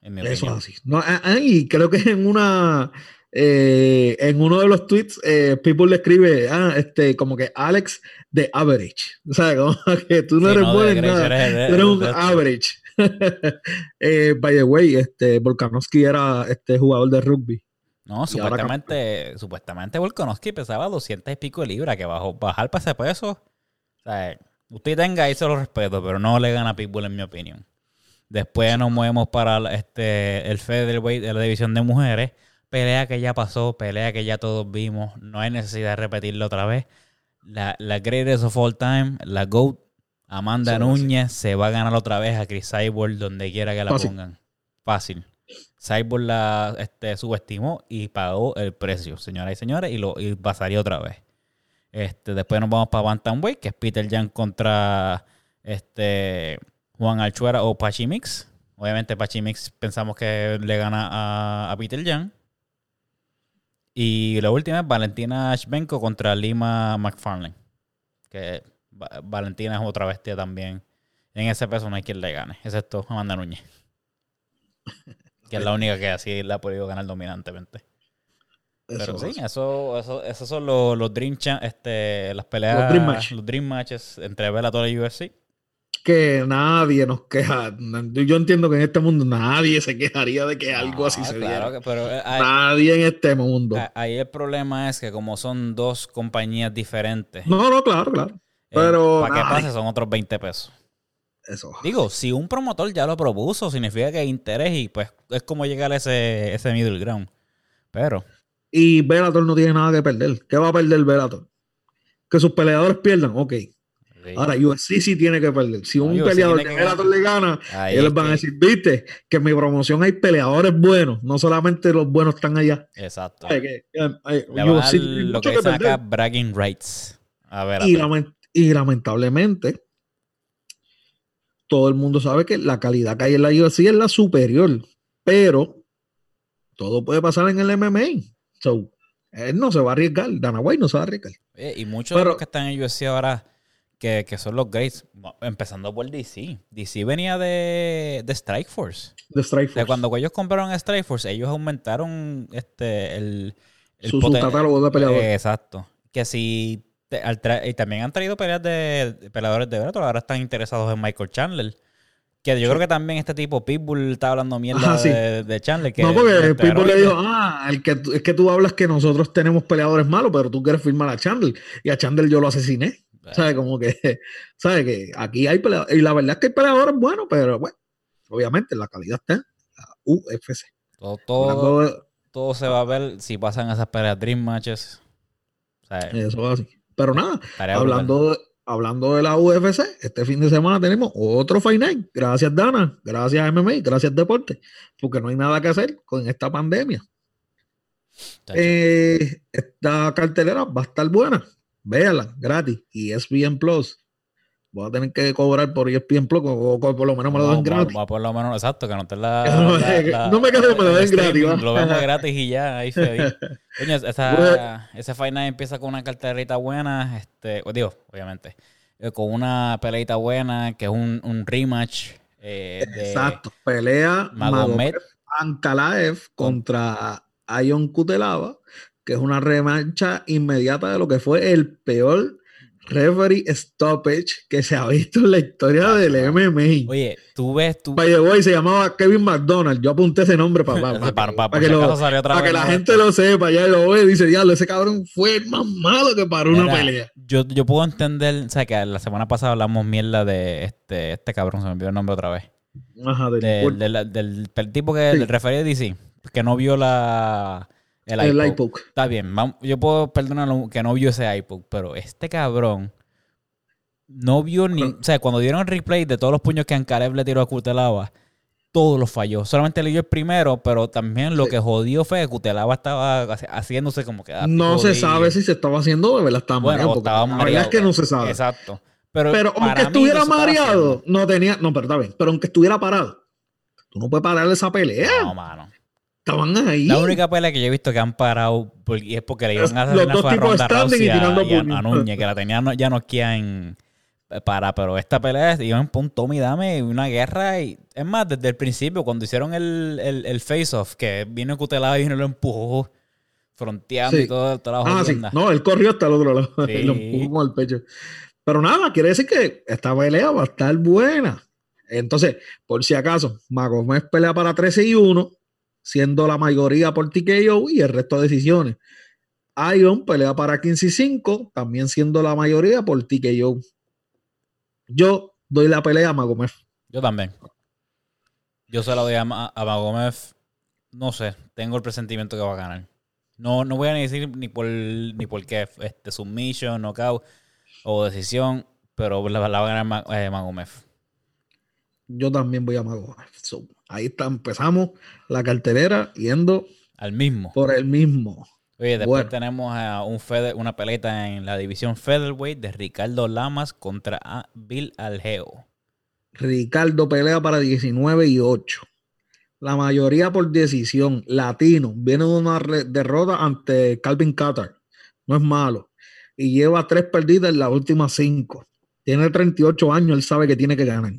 en mi Eso es así. No, y creo que en una eh, en uno de los tweets, eh, People le escribe, ah, este, como que Alex de average. O sea, como que tú no Sí, eres no, bueno nada. eres el- Tú eres un average. Eh, by the way, este, Volkanovski era este jugador de rugby. No, Y supuestamente, supuestamente Volkanovski pesaba 200 y pico de libras, que bajó, bajar para ese peso. O sea, usted tenga ahí se lo respeto, pero no le gana a Pitbull en mi opinión. Después nos movemos para este, el featherweight de la división de mujeres. Pelea que ya pasó, pelea que ya todos vimos. No hay necesidad de repetirlo otra vez. La, la greatest of all time, la GOAT, Amanda Sí, sí. Núñez, se va a ganar otra vez a Chris Cyborg donde quiera que la Fácil. pongan. Fácil. Cyborg la este, subestimó y pagó el precio, señoras y señores, y lo y pasaría otra vez. Este, después nos vamos para Bantamweight, que es Peter Jan contra este, Juan Alchuera o Pachimix. Obviamente Pachimix pensamos que le gana a, a Peter Jan. Y la última es Valentina Shvenko contra Lima McFarlane. Que Va- Valentina es otra bestia también. En ese peso no hay quien le gane, excepto Amanda Núñez. Que es la única que así la ha podido ganar dominantemente. Pero Eso sí, es. eso, eso, esos son los, los dream este, las peleas, Los dream match. los dream matches entre Bellator y UFC. Que nadie nos queja. Yo entiendo que en este mundo nadie se quejaría de que algo así se claro diera. que, pero eh, Nadie en este mundo. ahí el problema es que como son dos compañías diferentes, No, no, claro, claro. eh, pero para que pase son otros 20 pesos. Eso. Digo, si un promotor ya lo propuso, significa que hay interés y pues es como llegar a ese, ese middle ground. Pero, Y Bellator no tiene nada que perder. ¿Qué va a perder Bellator? Que sus peleadores pierdan, ok. Sí. Ahora, UFC sí tiene que perder. Si No, un UFC peleador de que Bellator le gana, Ahí ellos van a que- decir, viste, que en mi promoción hay peleadores buenos, no solamente los buenos están allá. Exacto. Que, eh, va a dar lo mucho que dicen perder. bragging rights. A ver, a Y, ver. lament- y lamentablemente, todo el mundo sabe que la calidad que hay en la UFC es la superior, pero todo puede pasar en el MMA. So, él no se va a arriesgar, Dana White no se va a arriesgar. Y muchos de los que están en UFC ahora, que, que son los greats, empezando por DC. DC venía de, de Strike Force. De Strike Force. cuando ellos compraron Strike Force, ellos aumentaron este el, el su, su catálogo de peleadores. Eh, exacto. Que si te- al tra- y también han traído peleas de, de peleadores de Bellator, ahora están interesados en Michael Chandler. Que yo creo que también este tipo Pitbull está hablando mierda Ajá, sí. de, de Chandler. Que no, porque de Pitbull le dijo, ah, el que, es que tú hablas que nosotros tenemos peleadores malos, pero tú quieres firmar a Chandler. Y a Chandler yo lo asesiné. ¿Sabes? Como que, ¿sabes? Que aquí hay peleadores. Y la verdad es que hay peleadores buenos, pero bueno, obviamente la calidad está en la UFC. Todo, todo, Hablando de- todo se va a ver si pasan esas peleas Dream Matches. Eso es así. Pero nada, hablando de, hablando de la UFC, este fin de semana tenemos otro Fight Night. Gracias, Dana. Gracias, MMA. Gracias, Deporte. Porque no hay nada que hacer con esta pandemia. Eh, esta cartelera va a estar buena. Véala, gratis. Y ESPN Plus. Voy a tener que cobrar por ESPN Plus, o, o por lo menos me lo Vamos- gratis. vamos a por lo menos, exacto, que no te la. No, la- que- la- no me quedes, me lo den gratis, va. Lo vemos gratis y ya, ahí feliz. Coño, esa, ese Fight Night empieza con una carterita buena, este, digo, obviamente, eh, con una peleita buena, que es un, un rematch eh, de Exacto. Pelea. Magomed Ankalaev contra Ion Kutelava, que es una revancha inmediata de lo que fue el peor referee stoppage que se ha visto en la historia del MMA. Oye, tú ves, tú. Way, se llamaba Kevin McDonald. Yo apunté ese nombre para, para, Para- para- para por que, lo- la gente lo sepa. Ya lo ve y dice, diablo, ese cabrón fue el más malo que paró una pelea. Yo, yo puedo entender, o sea, que la semana pasada hablamos mierda de este, este cabrón, se me olvidó el nombre otra vez. Ajá, del- Del, del, tipo que, Sí. del referido de DC, que no vio la. El, el iPod. Está bien, yo puedo perdonarlo que no vio ese iPod, pero este cabrón no vio ni. O sea, cuando dieron el replay de todos los puños que Ankalev le tiró a Kutelava, todos los falló. Solamente le dio el primero, pero también lo Sí. que jodió fue que Kutelava estaba haci- haciéndose como que. ah, No se sabe si se estaba haciendo de verdad estaba Bueno, mareado. o estaba la verdad mareado. es que no se sabe. Exacto. Pero, aunque estuviera mareado, no tenía. No, pero está bien. Pero aunque estuviera parado, tú no puedes parar esa pelea. No, mano. Estaban ahí. La única pelea que yo he visto que han parado y es porque le iban a hacer una fue a Ronda Rousey y a, y a- a Núñez, que la tenía no- ya no en para, pero esta pelea iban por un tome y dame, una guerra y es más, desde el principio, cuando hicieron el, el, el face-off, que vino Cutelado y vino lo empujó fronteando Sí. y todo, toda la Ah, sí. No, él corrió hasta el otro lado. Sí. Lo empujó el pecho. Pero nada, quiere decir que esta pelea va a estar buena. Entonces, por si acaso, Magomed pelea para 13 y 1, siendo la mayoría por TKO y el resto de decisiones. Ion pelea para 15 y 5, también siendo la mayoría por TKO. Yo doy la pelea a Magomed. Yo también. Yo se la doy a, Ma- a Magomed. No sé, tengo el presentimiento que va a ganar. No, no voy a ni decir ni por ni por qué, este, submission, knockout o decisión, pero la, la va a ganar Ma- eh, Magomed. Yo también voy a Magomed. So, ahí está, empezamos la cartelera yendo Al mismo. por el mismo. Oye, después Bueno. tenemos a un una peleta en la división featherweight de Ricardo Lamas contra a Bill Algeo. Ricardo pelea para 19 y 8. La mayoría por decisión. Latino. Viene de una derrota ante Calvin Qatar. No es malo. Y lleva tres perdidas en las últimas cinco. Tiene 38 años. Él sabe que tiene que ganar.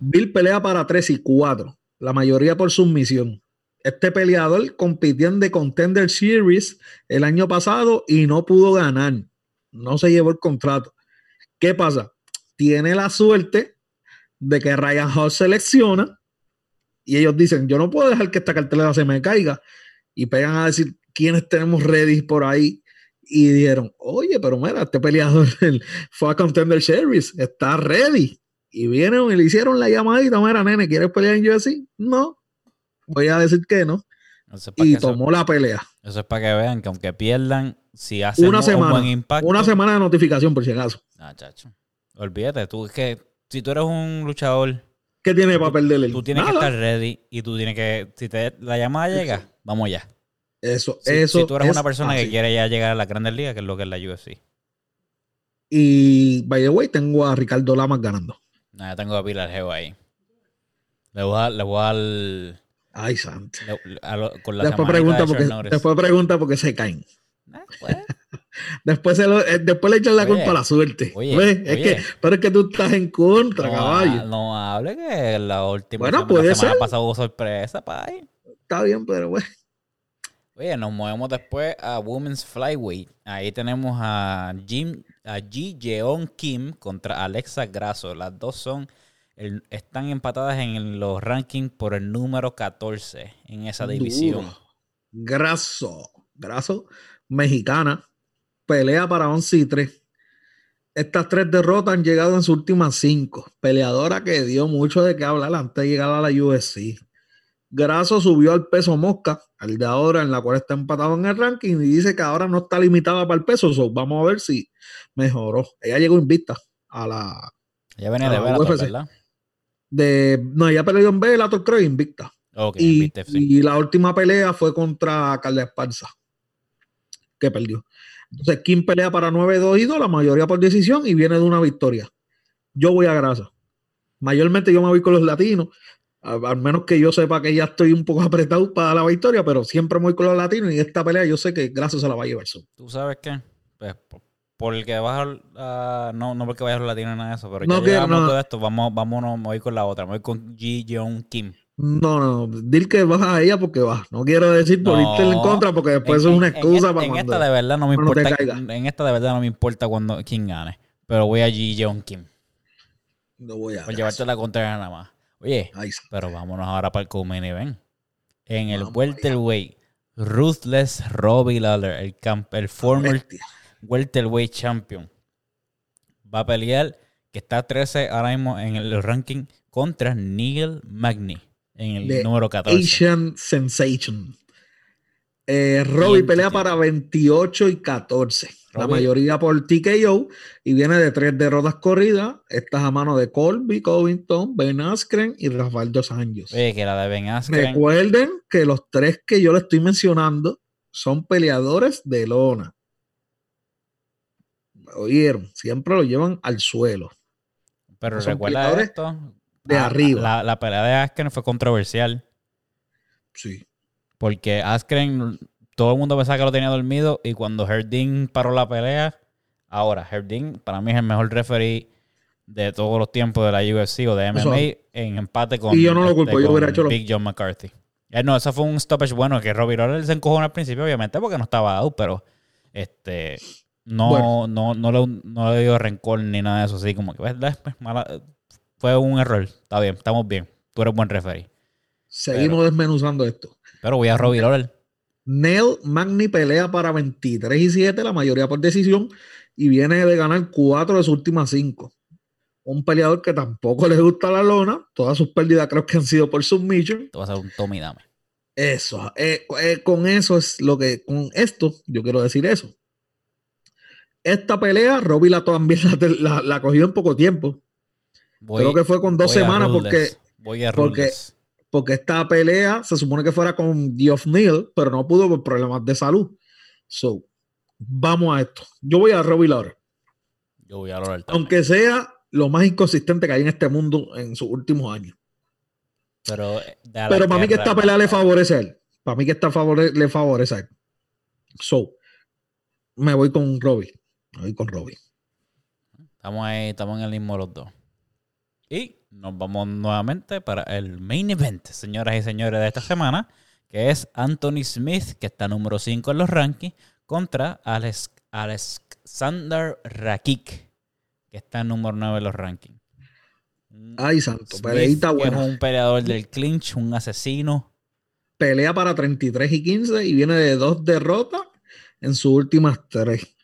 Bill pelea para 3 y 4. La mayoría por sumisión. Este peleador compitió en The Contender Series el año pasado y no pudo ganar. No se llevó el contrato. ¿Qué pasa? Tiene la suerte de que Ryan House selecciona y ellos dicen, yo no puedo dejar que esta cartelera se me caiga. Y pegan a decir quiénes tenemos ready por ahí. Y dijeron, oye, pero mira, este peleador fue a Contender Series, está ready. Y vienen y le hicieron la llamadita, mira, nene, ¿quieres pelear en UFC? No. Voy a decir que no. Es Y eso, tomó la pelea. eso es para que vean que aunque pierdan, si hacen Una un, buen impacto. Una semana de notificación, por si acaso. Ah, chacho. Olvídate, tú es que si tú eres un luchador, ¿Qué tiene para perderle? tú tienes que estar ready y tú tienes que, si te, la llamada llega, vamos ya. Eso, Si, eso. si tú eres es una persona que quiere ya llegar a la Grandes Ligas, que es lo que es la UFC. Y, by the way, tengo a Ricardo Lamas ganando. No, yo tengo a Pilar Geo ahí. Le voy a le voy a dar Ay, santo. le- a lo- con la Después pregunta, de porque, después pregunta porque se caen. Pues, Después, se lo- eh, después le echan la Oye, culpa a la suerte. oye. Es que, pero es que tú estás en contra, no, caballo. no hable que la última Bueno, semana, puede la semana ser. pasada hubo sorpresa, pay. Está bien, pero bueno. Oye, nos movemos después a Women's Flyweight. Ahí tenemos a Jim, a Ji Jeon Kim contra Alexa Grasso. Las dos son el- están empatadas en los rankings por el número 14 en esa división. Duro. Graso. Graso. Mexicana. Pelea para 11 y 3. Estas tres derrotas han llegado en sus últimas cinco. Peleadora que dio mucho de qué hablar antes de llegar a la UFC. Graso subió al peso mosca, al de ahora, en la cual está empatado en el ranking, y dice que ahora no está limitada para el peso. so, vamos a ver si mejoró. Ella llegó invicta a la. Ya venía de la Bellator. ¿verdad? De, no, ella peleó en Bellator, creo, invicta. Ok, Y, sí. y la última pelea fue contra Carla Esparza, que perdió. Entonces, Kim pelea para 9-2 y 2, la mayoría por decisión, y viene de una victoria. Yo voy a grasa. Mayormente yo me voy con los latinos, al menos que yo sepa que ya estoy un poco apretado para la victoria, pero siempre voy con los latinos y esta pelea yo sé que grasa se la va a llevar. ¿Tú sabes qué? Pues, por- porque vas a... no, no porque vayas a los latinos nada de eso, pero No ya quiero, llegamos no. todo esto, vamos, vámonos, me voy con la otra. Me voy con Ji Jeon Kim. No, no, dile que vas a ella porque vas. No quiero decir por No. irte en contra porque después En- es una excusa en, para en esta de verdad no me importa en esta de verdad no me importa cuando quién gane pero voy a Ji Jeon Kim No voy a por llevarte la contraria nada más oye pero vámonos ahora para el co-main event. En el welterweight Ruthless Robbie Lawler el, camp, el former welterweight champion va a pelear que está 13 ahora mismo en el ranking contra Neil Magny en el número 14 Asian Sensation. Eh, Robbie pelea para 28 y 14. La mayoría por TKO y viene de tres derrotas corridas. Estas a mano de Colby Covington, Ben Askren y Rafael Dos Anjos. oye que la de Ben Askren Recuerden que los tres que yo le estoy mencionando son peleadores de lona. Oyeron, siempre lo llevan al suelo. pero son recuerda esto de la- arriba. La, la pelea de Askren fue controversial Sí. porque Askren todo el mundo pensaba que lo tenía dormido y cuando Herdin paró la pelea, ahora Herdin para mí es el mejor referee de todos los tiempos de la UFC o de MMA en empate con, este, Y yo no lo culpo, yo con hubiera hecho Big John McCarthy. Eh, no, eso fue un stoppage bueno que Robbie Lawler se encojó al principio, obviamente, porque no estaba out, pero este no, Bueno. no, no, le, no le dio rencor ni nada de eso, así como que pues, pues, mala- fue un error. Está bien, estamos bien. Tú eres buen referee. Seguimos desmenuzando esto. Pero voy a Robbie Lawler. Neil Magny pelea para 23 y 7, la mayoría por decisión, y viene de ganar 4 de sus últimas 5. Un peleador que tampoco le gusta la lona, todas sus pérdidas creo que han sido por submission. Te vas a hacer un Tommy Dame. Eso, eh, eh, con eso es lo que, con esto, yo quiero decir eso. Esta pelea, Robbie la también la, la- la cogió en poco tiempo, Voy- creo que fue con dos semanas porque. Voy a porque-. Porque esta pelea se supone que fuera con Geoff Neal, pero no pudo por problemas de salud. So, vamos a esto. Yo voy a Robbie Lawler. Yo voy a Lawler. Aunque sea lo más inconsistente que hay en este mundo en sus últimos años. Pero, eh, Pero para mí que esta pelea le favorece a él. Para mí que esta favore- le favorece a él. So, me voy con Robbie. Me voy con Robbie. Estamos ahí, estamos en el mismo los dos. Y nos vamos nuevamente para el main event, señoras y señores, de esta semana, que es Anthony Smith, que está número 5 en los rankings, contra Alex, Alexander Rakik, que está número 9 en los rankings. Un Ay, santo. Peleita que es buena. un peleador del clinch, un asesino. Pelea para 33 y 15 y viene de dos derrotas en sus últimas tres.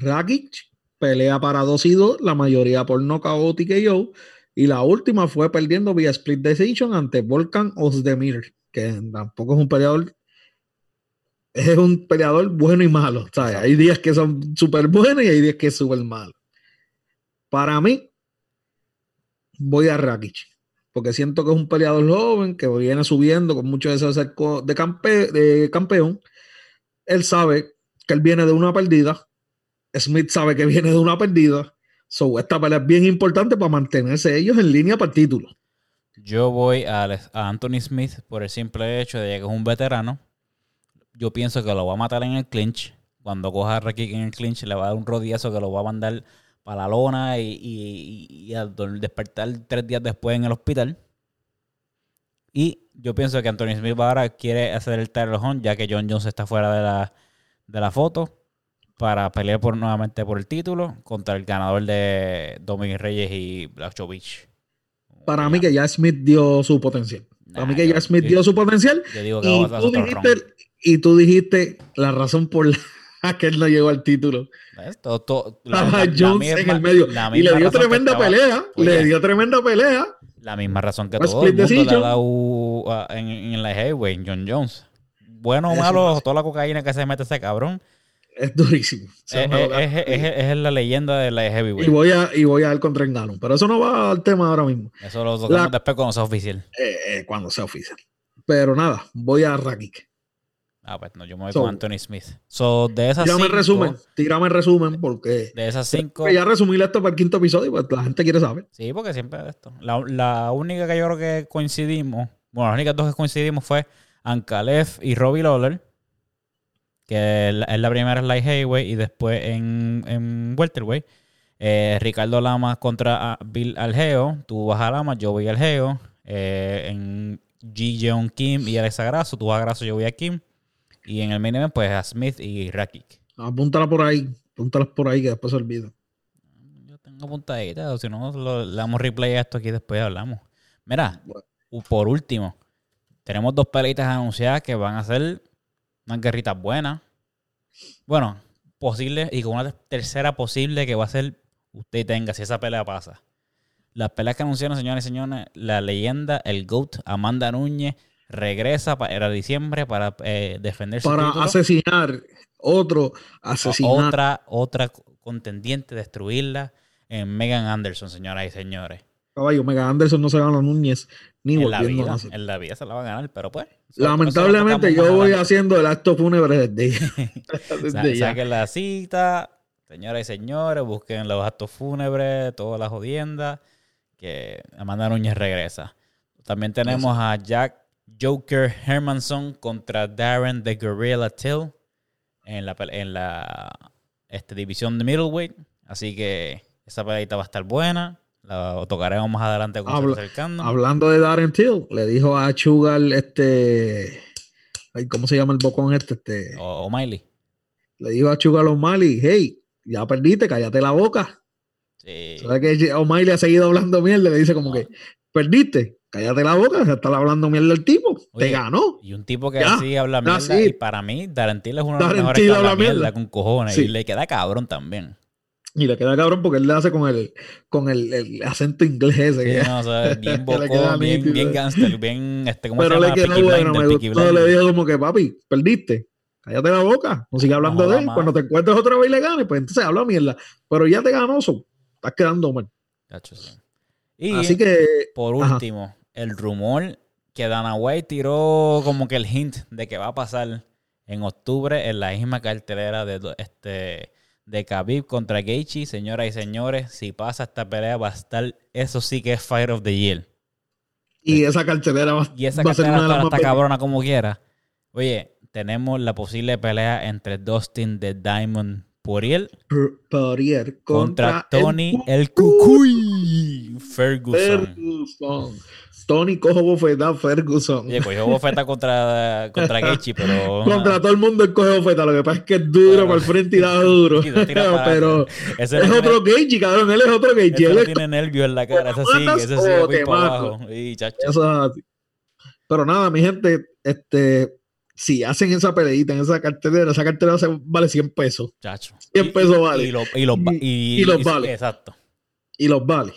Rakic pelea para 2 y 2, la mayoría por nocaut y KO, Y la última fue perdiendo vía split decision ante Volkan Ozdemir, que tampoco es un peleador. Es un peleador bueno y malo. ¿sabes? Hay días que son súper buenos y hay días que es súper malo. Para mí, voy a Rakic. Porque siento que es un peleador joven que viene subiendo con mucho deseo de campe- de campeón. Él sabe que él viene de una perdida. Smith sabe que viene de una perdida. So, esta pelea es bien importante para mantenerse ellos en línea para el título. Yo voy a, Anthony Smith por el simple hecho de que es un veterano. Yo pienso que lo va a matar en el clinch. Cuando coja a en el clinch, le va a dar un rodillazo que lo va a mandar para la lona y, y- y a despertar tres días después en el hospital. Y yo pienso que Anthony Smith ahora quiere hacer el hunt, ya que John Jones está fuera de la, de la foto, para pelear por, nuevamente por el título contra el ganador de Dominic Reyes y Blachowicz. Para mí que ya Smith dio su potencial. Para mí que yo- ya Smith yo- dio su potencial. Yo digo que Y a tú, dijiste, y tú dijiste la razón por la que él no llegó al título. ¿Ves? Todo- todo- la- Estaba la- la Jones en el medio. Y le dio tremenda estaba- pelea. Oye, Le dio tremenda pelea. La misma razón que todo el mundo le ha dado a- en, en la heavyweight, John Jones. Bueno o malo, toda la cocaína que se mete ese cabrón. Es durísimo. Eso Es, es- es- es- es la leyenda de la y heavyweight. voy a y voy a dar contra Engano. Pero eso no va al tema ahora mismo. Eso lo tocamos la- después cuando sea oficial. eh, eh, cuando sea oficial. Pero nada, voy a Rakic. Ah, pues no, yo me voy So- con Anthony Smith. So, de esas Tírame el cinco, resumen. Tírame el resumen porque de esas cinco, ya resumí esto para el quinto episodio, pues la gente quiere saber. Sí, porque siempre es esto. La, la única que yo creo que coincidimos, bueno, las únicas dos que coincidimos fue Ankalev y Robbie Lawler, que es la, primera en light heavyweight y después en, en welterweight. Eh, Ricardo Lama contra ah, Bill Algeo, tú vas a Lama, yo voy a Algeo. Eh, en Ji Jeon Kim y Alexa Grasso, tú vas a Grasso, yo voy a Kim. Y en el main event, pues a Smith y Rakic. Apúntala por ahí. Apúntalas por ahí que después se olvida. Yo tengo apuntadita, o si no, lo- le damos replay a esto aquí después hablamos. Mira, Bueno. por último, tenemos dos peleitas anunciadas que van a ser unas guerritas buenas. Bueno, posible y con una tercera posible que va a ser usted tenga si esa pelea pasa. Las peleas que anunciaron, señores y señores, la leyenda, el GOAT, Amanda Núñez, regresa para diciembre para eh, defender su Para título. asesinar otro asesinar. Otra, otra contendiente, destruirla en Megan Anderson, señoras y señores. Caballo, Mega Anderson no se gana a Núñez ni En la, a vida, en la vida se la va a ganar, pero pues. Lamentablemente yo voy haciendo el acto fúnebre desde Desde ya. Saquen la cita, señoras y señores, busquen los actos fúnebres, todas las jodiendas, que Amanda Núñez regresa. También tenemos a Jack Joker Hermanson contra Darren the Gorilla Till en la, en la este, división de middleweight. Así que esa peleita va a estar buena. La tocaremos más adelante con Habla- acercando. Hablando de Darren Till, le dijo a Chugal este. ¿Cómo se llama el bocón este? este O, o Miley. Le dijo a Chugal O'Malley, hey, ya perdiste, cállate la boca. Sí. ¿Sabes que O'Malley ha seguido hablando mierda? Le dice como que, perdiste, cállate la boca, se está hablando mierda el tipo, Oye, te ganó. Y un tipo que Ya, así habla mierda. Y para mí, Darren Till es uno de los Darren mejores Till que habla habla mierda, mierda. con cojones. Sí. Y le queda cabrón también. Y le queda cabrón porque él le hace con el, con el, el acento inglés ese. Sí, que- no, o sea, bien le bocón, bien, nítido. bien gangster, bien, este, ¿cómo Pero se le llama? quedó Peaky bueno, me gustó, le dijo como que, papi, perdiste, cállate la boca, no sigas hablando No de él. Cuando te encuentres otra vez y le ganes, pues entonces habla mierda. Pero ya te ganó, so, estás quedando mal. Y Así que, por ajá. último, el rumor que Dana White tiró como que el hint de que va a pasar en octubre en la misma cartelera de este de Khabib contra Gaethje, señoras y señores, si pasa esta pelea va a estar, eso sí que es Fire of the Year. y esa cartelera va, Y esa va a ser cartelera una cabrona como quiera. Oye, tenemos la posible pelea entre Dustin de Diamond Poirier Poirier contra, Tony el Cucuy Ferguson. Ferguson. Tony cojo bofeta Ferguson. Oye, cogió bofeta contra, contra Gaethje, pero... Contra todo el mundo el coge bofeta. Lo que pasa es que es duro para el frente y da duro. Y no tira para Pero es otro Gaethje, cabrón. Él es otro Gaethje. Él no es tiene nervio en la cara. Ese ¿O sí, ese sí para abajo. Y, chacho. Eso es así. Pero nada, mi gente, este, si hacen esa peleita en esa cartelera, esa cartelera vale 100 pesos. chacho. 100 Y- pesos vale. Y, lo- y los y- los vale. Exacto. Y los vale.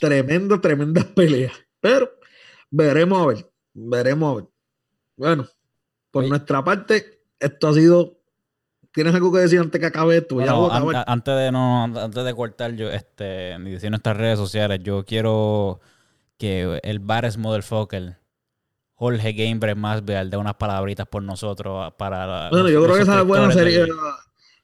Tremenda, tremenda pelea. Pero veremos a ver. Veremos a ver. Bueno, por nuestra parte, esto ha sido. ¿Tienes algo que decir antes que acabe esto? ya a antes de no, antes de cortar, yo, este, y decir nuestras redes sociales, yo quiero que el Bares Motherfucker, Jorge Gamer más de unas palabritas por nosotros para la- Bueno, los- yo creo que esa es buena del-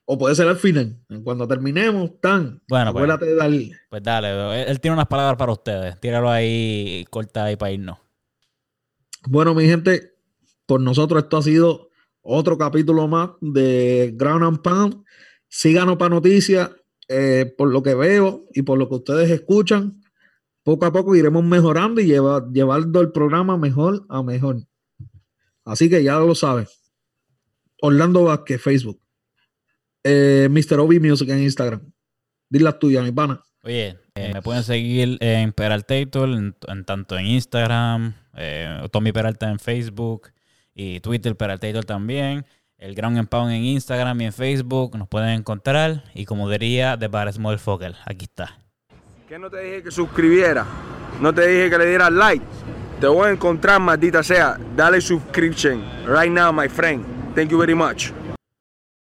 O puede ser al final. Cuando terminemos, tan. Bueno, pues. de darle. Pues dale, él, él tiene unas palabras para ustedes. Tíralo ahí, corta ahí para irnos. Bueno, mi gente, por nosotros esto ha sido otro capítulo más de Ground and Pound. Síganos para noticias. eh, por lo que veo y por lo que ustedes escuchan, poco a poco iremos mejorando y lleva- llevando el programa mejor a mejor. Así que ya lo saben. Orlando Vázquez, Facebook. Eh, Mr. Obi Music en Instagram. Dile las tuyas, mi pana. Oye, eh, me pueden seguir en Peraltator, en, tanto en Instagram, eh, Tommy Peralta en Facebook y Twitter Peraltator también. El Ground and Pound en Instagram y en Facebook nos pueden encontrar. Y como diría The Bares Motherfucker, aquí está. Que no te dije que suscribiera, no te dije que le dieras like. Te voy a encontrar, maldita sea. Dale subscription right now, my friend. Thank you very much.